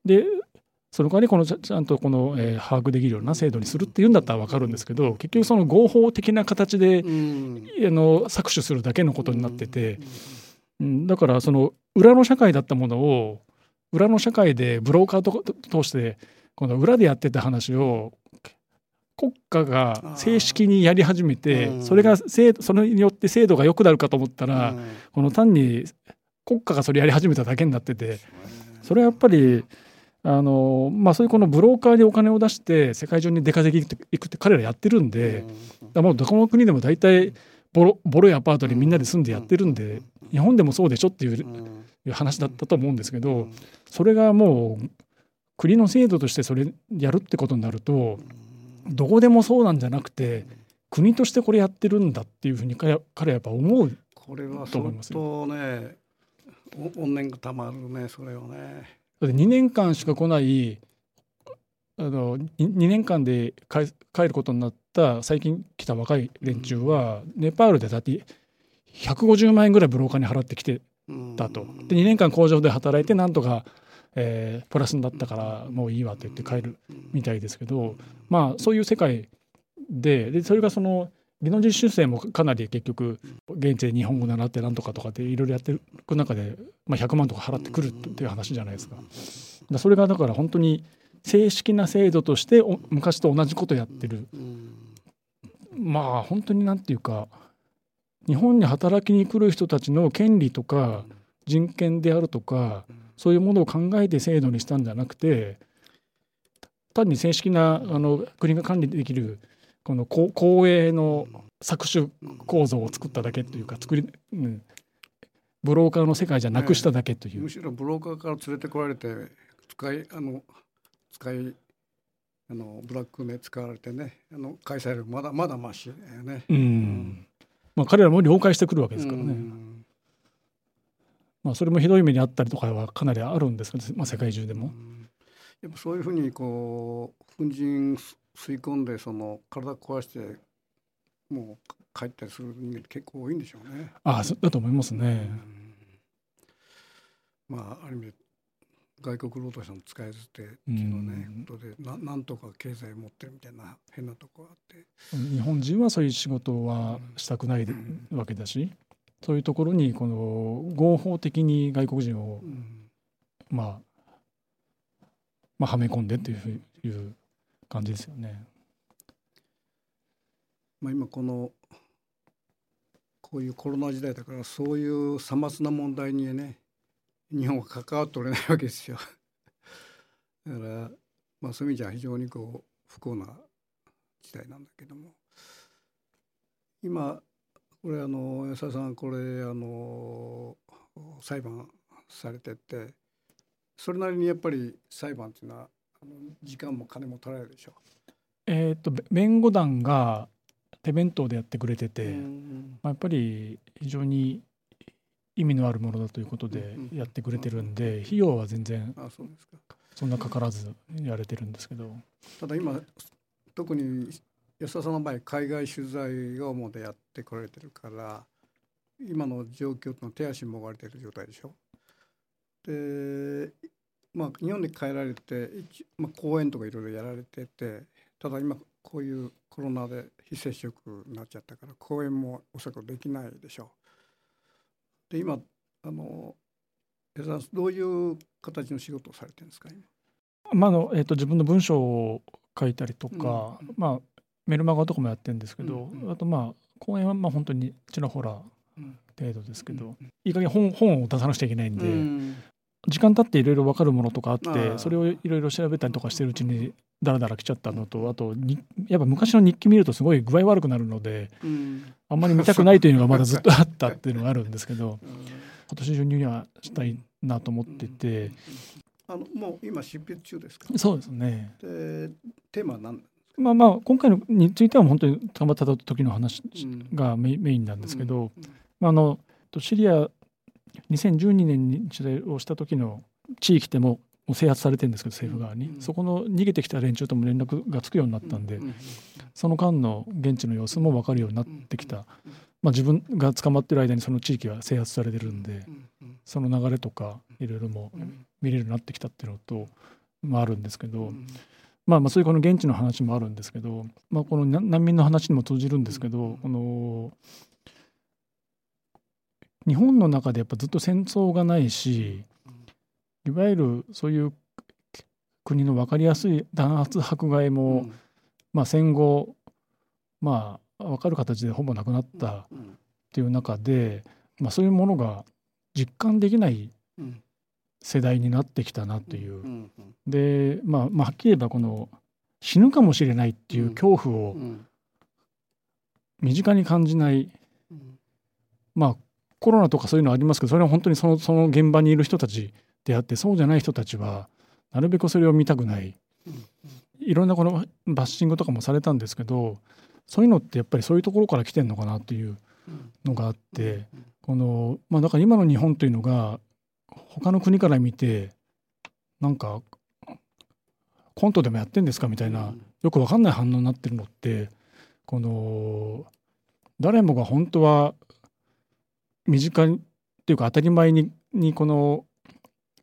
でその代わりこのちゃんとこの、えー、把握できるような制度にするっていうんだったら分かるんですけど結局その合法的な形で、うん、あの搾取するだけのことになってて、うん、だからその裏の社会だったものを裏の社会でブローカーと通してこの裏でやってた話を国家が正式にやり始めてそれが制度それによって制度が良くなるかと思ったらこの単に国家がそれやり始めただけになっててそれはやっぱりあのまあそういうこのブローカーにお金を出して世界中に出稼ぎ行くって彼らやってるんでもうどこの国でも大体ボロボロいアパートにみんなで住んでやってるんで日本でもそうでしょっていう話だったと思うんですけどそれがもう国の制度としてそれやるってことになるとどこでもそうなんじゃなくて国としてこれやってるんだっていうふうに彼はやっぱ思うこれは相当ね怨念がたまるねそれをね。だって2年間しか来ないあの 2, 2年間で帰ることになった最近来た若い連中は、ネパールでだって150万円ぐらいブローカーに払ってきてたと。で2年間工場で働いてなんとかえー、プラスになったからもういいわって言って帰るみたいですけどまあそういう世界ででそれがその技能実習生もかなり結局現地で日本語習ってなんとかとかっていろいろやってる中で、まあ、100万とか払ってくるっていう話じゃないですか。だそれがだから本当に正式な制度として昔と同じことやってる。まあ本当になんていうか日本に働きに来る人たちの権利とか人権であるとかそういうものを考えて制度にしたんじゃなくて単に正式なあの国が管理できるこの公営の搾取構造を作っただけというか作り、うん、ブローカーの世界じゃなくしただけという、むしろブローカーから連れてこられて使いあの使いあのブラックで使われてねあの返されるまだまだましね。うん、うん、まあ、彼らも了解してくるわけですからね。まあ、それもひどい目にあったりとかはかなりあるんですけど、まあ、世界中でも。やっぱそういうふうにこう粉塵吸い込んでその体壊してもう帰ったりする人間結構多いんでしょうね。ああだと思いますね。まあある意味外国労働者の使い捨てっていうのね、ことでななんとか経済を持ってるみたいな変なとこあって日本人はそういう仕事はしたくないわけだし、そういうところにこの合法的に外国人を、まあまあはめ込んでっていういう感じですよね。まあ、今このこういうコロナ時代だからそういうさまつな問題にね日本は関わっておれないわけですよ。だから、まあ、そういう意味じゃ非常にこう不幸な時代なんだけども今これあの安田さんこれあの裁判されててそれなりにやっぱり裁判っていうのはあの時間も金も取られるでしょ？えー、っと弁護団が手弁当でやってくれてて、まあ、やっぱり非常に意味のあるものだということでやってくれてるんで、費用は全然そんなかからずやれてるんですけど。ただ今特に安田さんの場合海外取材を主でやってこられてるから今の状況の手足も追われてる状態でしょ。でまあ日本に帰られて、まあ、講演とかいろいろやられててただ今こういうコロナで非接触になっちゃったから講演もおそらくできないでしょう。で今あの江澤さんどういう形の仕事をされてるんですか今？まあのえーと、自分の文章を書いたりとか、うん、まあ、メルマガとかもやってるんですけど、うんうん、あとまあ講演はまあ本当にちらほら程度ですけど、うん、いい加減本本を出さなくちゃいけないんで、うん、時間経っていろいろ分かるものとかあってそれをいろいろ調べたりとかしてるうちにだらだら来ちゃったのとあとにやっぱ昔の日記見るとすごい具合悪くなるので、うん、あんまり見たくないというのがまだずっとあったっていうのがあるんですけど、今年中にはしたいなと思ってて。あのもう今執筆中ですか？そうですね。でテーマは何？まあまあ今回のについては本当にたまたま時の話がメ,、インなんですけど、まあ、あのシリア2012年に取材をした時の地域でも制圧されてるんですけど政府側に、そこの逃げてきた連中とも連絡がつくようになったんで、その間の現地の様子も分かるようになってきた、まあ、自分が捕まってる間にその地域は制圧されてるんで、その流れとかいろいろも見れるようになってきたっていうのと、まあ、あるんですけど、まあ、まあそういうこの現地の話もあるんですけど、まあ、この難民の話にも通じるんですけど、この日本の中でやっぱずっと戦争がないしいわゆるそういう国の分かりやすい弾圧迫害も、うん、まあ、戦後まあ分かる形でほぼなくなったっていう中で、まあ、そういうものが実感できない世代になってきたなという。で、まあ、まあはっきり言えばこの死ぬかもしれないっていう恐怖を身近に感じない、まあコロナとかそういうのありますけどそれは本当にそのその現場にいる人たちであってそうじゃない人たちはなるべくそれを見たくない。いろんなこのバッシングとかもされたんですけどそういうのってやっぱりそういうところから来てんのかなというのがあってこのまあだから今の日本というのが他の国から見てなんかコントでもやってんですかみたいなよく分かんない反応になってるのってこの誰もが本当は身近にっていうか当たり前ににこの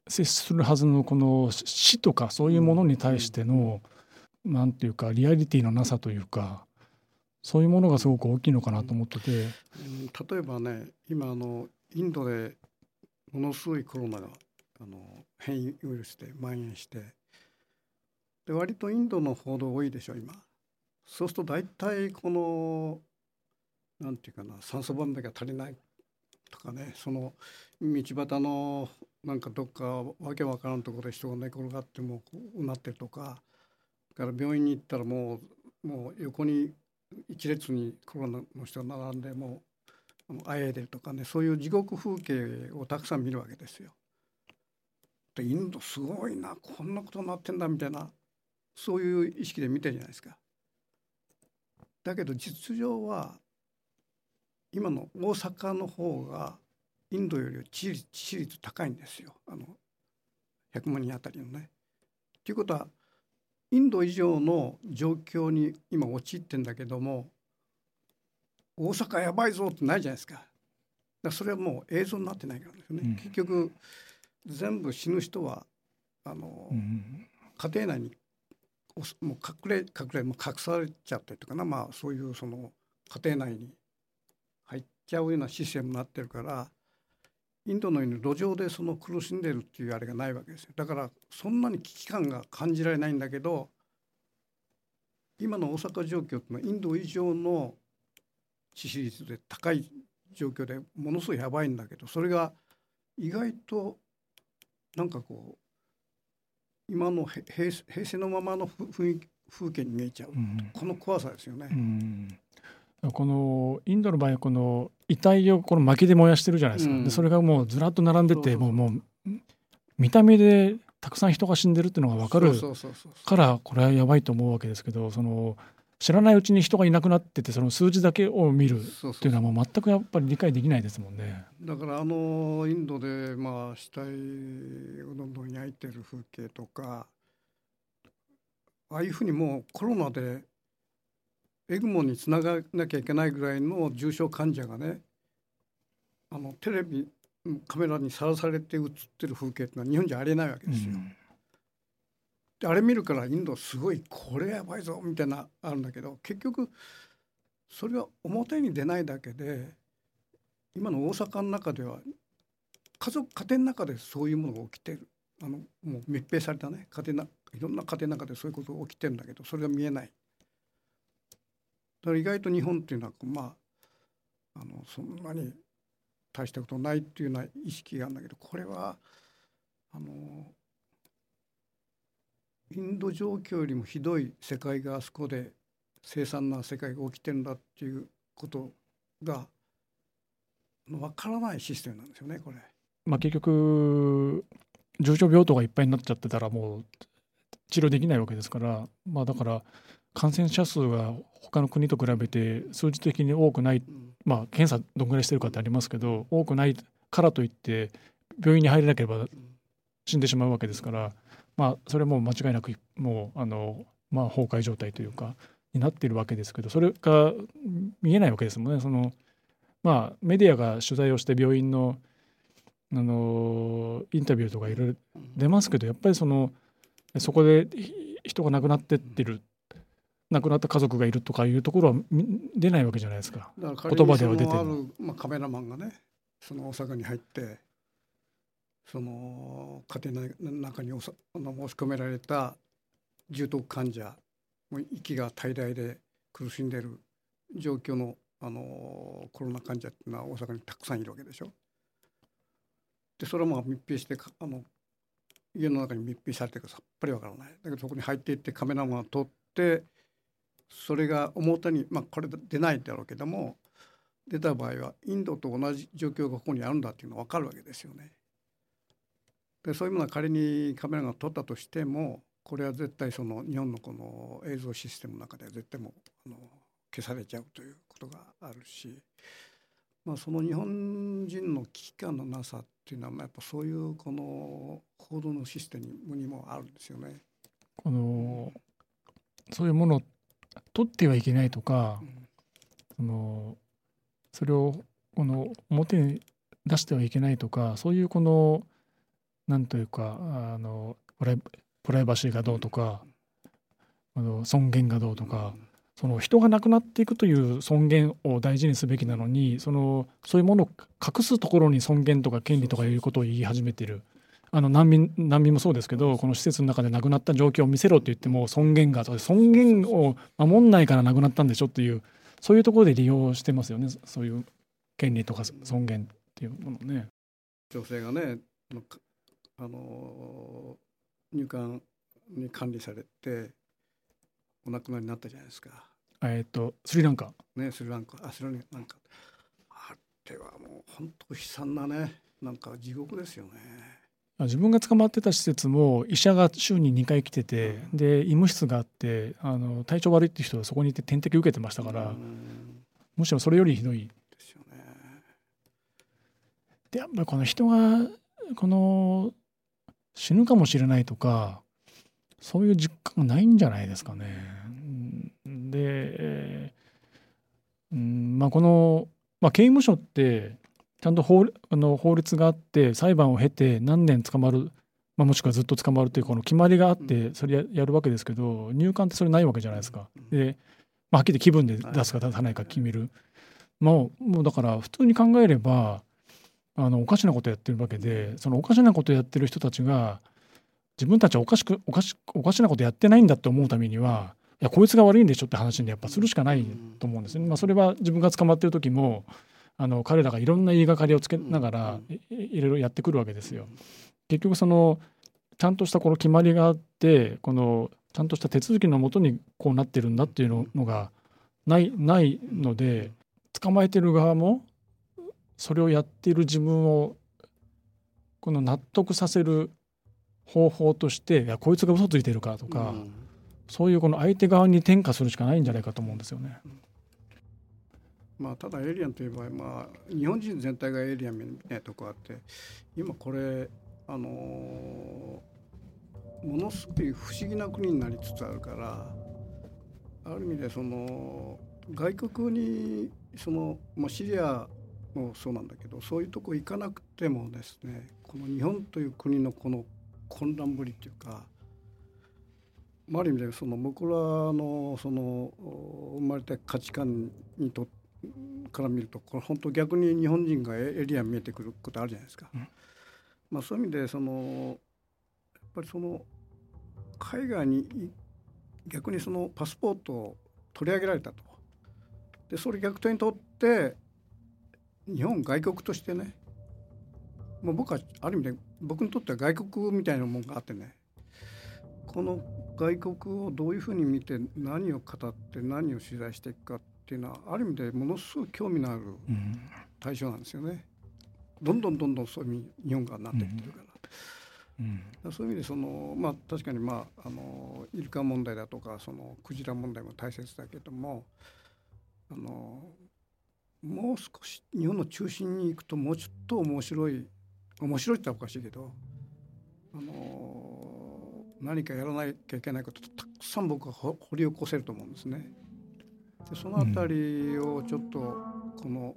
接するはずのこの死とかそういうものに対しての何ていうかリアリティのなさというかそういうものがすごく大きいのかなと思ってて、うん、例えばね今あのインドでものすごいコロナがあの変異ウイルスで蔓延してで割とインドの報道多いでしょ今。そうすると大体このなんていうかな酸素ボンベが足りないとかねその道端のなんかどっかわけわからんところで人が寝転がってもううなってるとかから病院に行ったらもうもう横に一列にコロナの人が並んでもううあえいでるとかねそういう地獄風景をたくさん見るわけですよ。でインドすごいなこんなことになってんだみたいなそういう意識で見てるじゃないですか。だけど実情は今の大阪の方がインドより致死率致死率高いんですよあの100万人あたりのね。ということはインド以上の状況に今陥ってんだけども大阪やばいぞってないじゃないですか。だそれはもう映像になってないからですよね。うん、結局全部死ぬ人はあの、うん、家庭内にもう隠れ隠れも隠されちゃったりとかなまあそういうその家庭内に入っちゃうようなシステムになってるからインドのように路上でその苦しんでるっていうあれがないわけですよだからそんなに危機感が感じられないんだけど今の大阪状況っていうのはインド以上の致死率で高い状況でものすごいやばいんだけどそれが意外となんかこう今の平成のままの雰囲気風景に見えちゃう、うん、この怖さですよね。うん。このインドの場合はこの遺体をこの薪で燃やしてるじゃないですか、うん、でそれがもうずらっと並んでてもうもう見た目でたくさん人が死んでるっていうのが分かるからこれはやばいと思うわけですけどその知らないうちに人がいなくなっててその数字だけを見るっていうのはもう全くやっぱり理解できないですもんね。だからあのインドでまあ死体をどんどん焼いてる風景とかああいうふうにもうコロナでエグモにつながなきゃいけないぐらいの重症患者がねあのテレビカメラにさらされて映ってる風景ってのは日本じゃありえないわけですよ。うん、であれ見るからインドすごいこれやばいぞみたいなあるんだけど結局それは表に出ないだけで今の大阪の中では家族家庭の中でそういうものが起きてるあのもう密閉されたね家庭ないろんな家庭の中でそういうことが起きてるんだけどそれが見えない。だから意外と日本っていうのはまああのそんなに大したことないっていうような意識があるんだけどこれはあのインド状況よりもひどい世界があそこで凄惨な世界が起きてるんだっていうことが分からないシステムなんですよねこれ。まあ、結局重症病棟がいっぱいになっちゃってたらもう治療できないわけですから、まあ、だから感染者数が他の国と比べて数字的に多くない、まあ、検査どんぐらいしてるかってありますけど多くないからといって病院に入れなければ死んでしまうわけですから、まあ、それはもう間違いなくもうあの、まあ、崩壊状態というかになっているわけですけどそれが見えないわけですもんね。そのまあ、メディアが取材をして病院のあのインタビューとかいろいろ出ますけどやっぱりそのそこで人が亡くなってってる亡くなった家族がいるとかいうところは出ないわけじゃないですか言葉では出てる、まあ、カメラマンがねその大阪に入ってその家庭の中にあの申し込められた重篤患者息が怠大で苦しんでる状況のあのコロナ患者っていうのは大阪にたくさんいるわけでしょ。でそれはまあ密閉してあの家の中に密閉されてるからさっぱりわからないだけどそこに入っていってカメラマンを撮ってそれが表にまあこれ出ないだろうけども出た場合はインドと同じ状況がここにあるんだっていうのが分かるわけですよね。でそういうものは仮にカメラが撮ったとしてもこれは絶対その日本のこの映像システムの中では絶対もあの消されちゃうということがあるし、まあ、その日本人の危機感のなさっていうのはやっぱそういうこの報道のシステムにもあるんですよね。このそういうもの取ってはいけないとか、そのそれをこの表に出してはいけないとかそういうこのなんというかあのプライバシーがどうとかあの尊厳がどうとか、その人が亡くなっていくという尊厳を大事にすべきなのにそのそういうものを隠すところに尊厳とか権利とかいうことを言い始めてるあの難民難民もそうですけどこの施設の中で亡くなった状況を見せろって言っても尊厳が尊厳を守んないから亡くなったんでしょっていうそういうところで利用してますよねそういう権利とか尊厳っていうものね。女性がねあの入管に管理されてお亡くなりになったじゃないですか。えっ、とスリランカ。ねスリランカあスリランカあれはもう本当悲惨なねなんか地獄ですよね。自分が捕まってた施設も医者が週に2回来てて、うん、で医務室があってあの体調悪いって人がそこにいて点滴受けてましたから、むしろそれよりひどい。ですよね。でやっぱりこの人がこの死ぬかもしれないとかそういう実感がないんじゃないですかね。で、えー、うんまあ、この、まあ、刑務所ってちゃんと法あの法律があって裁判を経て何年捕まる、まあ、もしくはずっと捕まるというこの決まりがあってそれやるわけですけど入管ってそれないわけじゃないですか。で、まあ、はっきり気分で出すか出さないか決める。もうもうだから普通に考えればあのおかしなことやってるわけでそのおかしなことやってる人たちが自分たちはおかしくおかしおかしなことやってないんだって思うためにはいやこいつが悪いんでしょって話にやっぱするしかないと思うんですね。まあ、それは自分が捕まってる時もあの彼らがいろんな言いがかりをつけながらいろいろやってくるわけですよ。結局そのちゃんとしたこの決まりがあってこのちゃんとした手続きのもとにこうなってるんだっていうのがないないので捕まえてる側もそれをやっている自分をこの納得させる方法としていやこいつが嘘ついてるかとか、うん、そういうこの相手側に転嫁するしかないんじゃないかと思うんですよね。まあ、ただエイリアンという場合、まあ、日本人全体がエイリアンみたいなとこあって今これあのものすごい不思議な国になりつつあるからある意味でその外国にその、まあ、シリアもそうなんだけどそういうとこ行かなくてもですねこの日本という国のこの混乱ぶりっていうか、まあ、ある意味でその僕らのその生まれた価値観にとから見るとこれ本当逆に日本人がエリア見えてくることあるじゃないですか。うん、まあ、そういう意味でそのやっぱりその海外に逆にそのパスポートを取り上げられたと。でそれ逆転にとって日本外国としてねもう僕はある意味で僕にとっては外国みたいなもんがあってねこの外国をどういうふうに見て何を語って何を取材していくかっていうのはある意味でものすごい興味のある対象なんですよね。どんどんどんどんそういう日本がなっていってるから。うん、そういう意味でそのまあ確かにまああのイルカ問題だとかそのクジラ問題も大切だけどもあのもう少し日本の中心に行くともうちょっと面白い面白いっておかしいけど、あの何かやらなきゃいけないことたくさん僕は掘り起こせると思うんですね。でその辺りをちょっとこの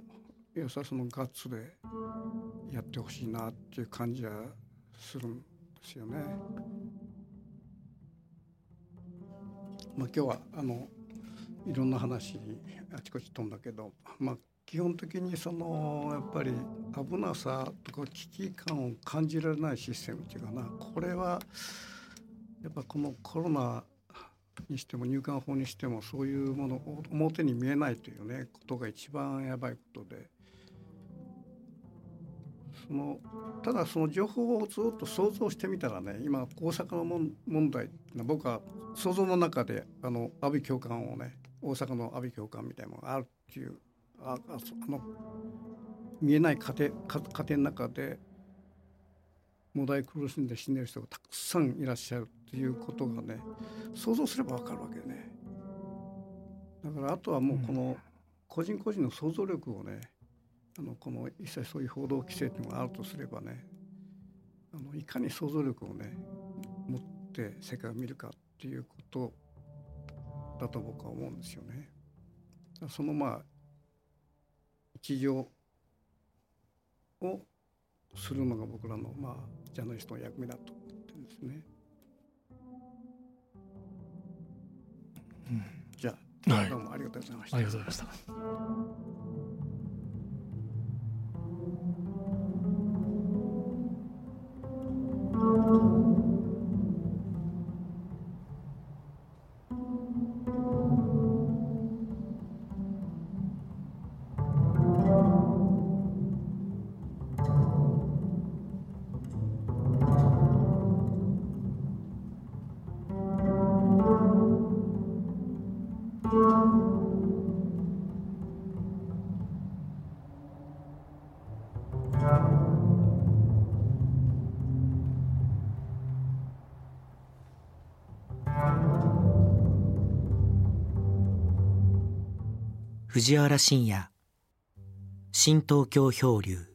良さそのガッツでやってほしいなっていう感じはするんですよね。まあ、今日はあのいろんな話あちこち飛んだけど、まあ、基本的にそのやっぱり危なさとか危機感を感じられないシステムっていうかな。これはやっぱこのコロナにしても入管法にしてもそういうもの表に見えないというねことが一番やばいことで。そのただその情報をずっと想像してみたらね今大阪の問題僕は想像の中であの阿炎教官をね大阪の阿炎教官みたいなものがあるっていうああの見えない家庭家庭の中でもだい苦しんで死んでる人がたくさんいらっしゃるっていうことがね想像すれば分かるわけね。だからあとはもうこの個人個人の想像力をねあのこの一切そういう報道規制っていうのがあるとすればねあのいかに想像力をね持って世界を見るかっていうことだと僕は思うんですよね。そのまあ一条をするのが僕らのまあジャーナリストの役目だと思ってるんですね。うん、じゃあはい、どうもありがとうございました。ありがとうございました藤原信也。新東京漂流。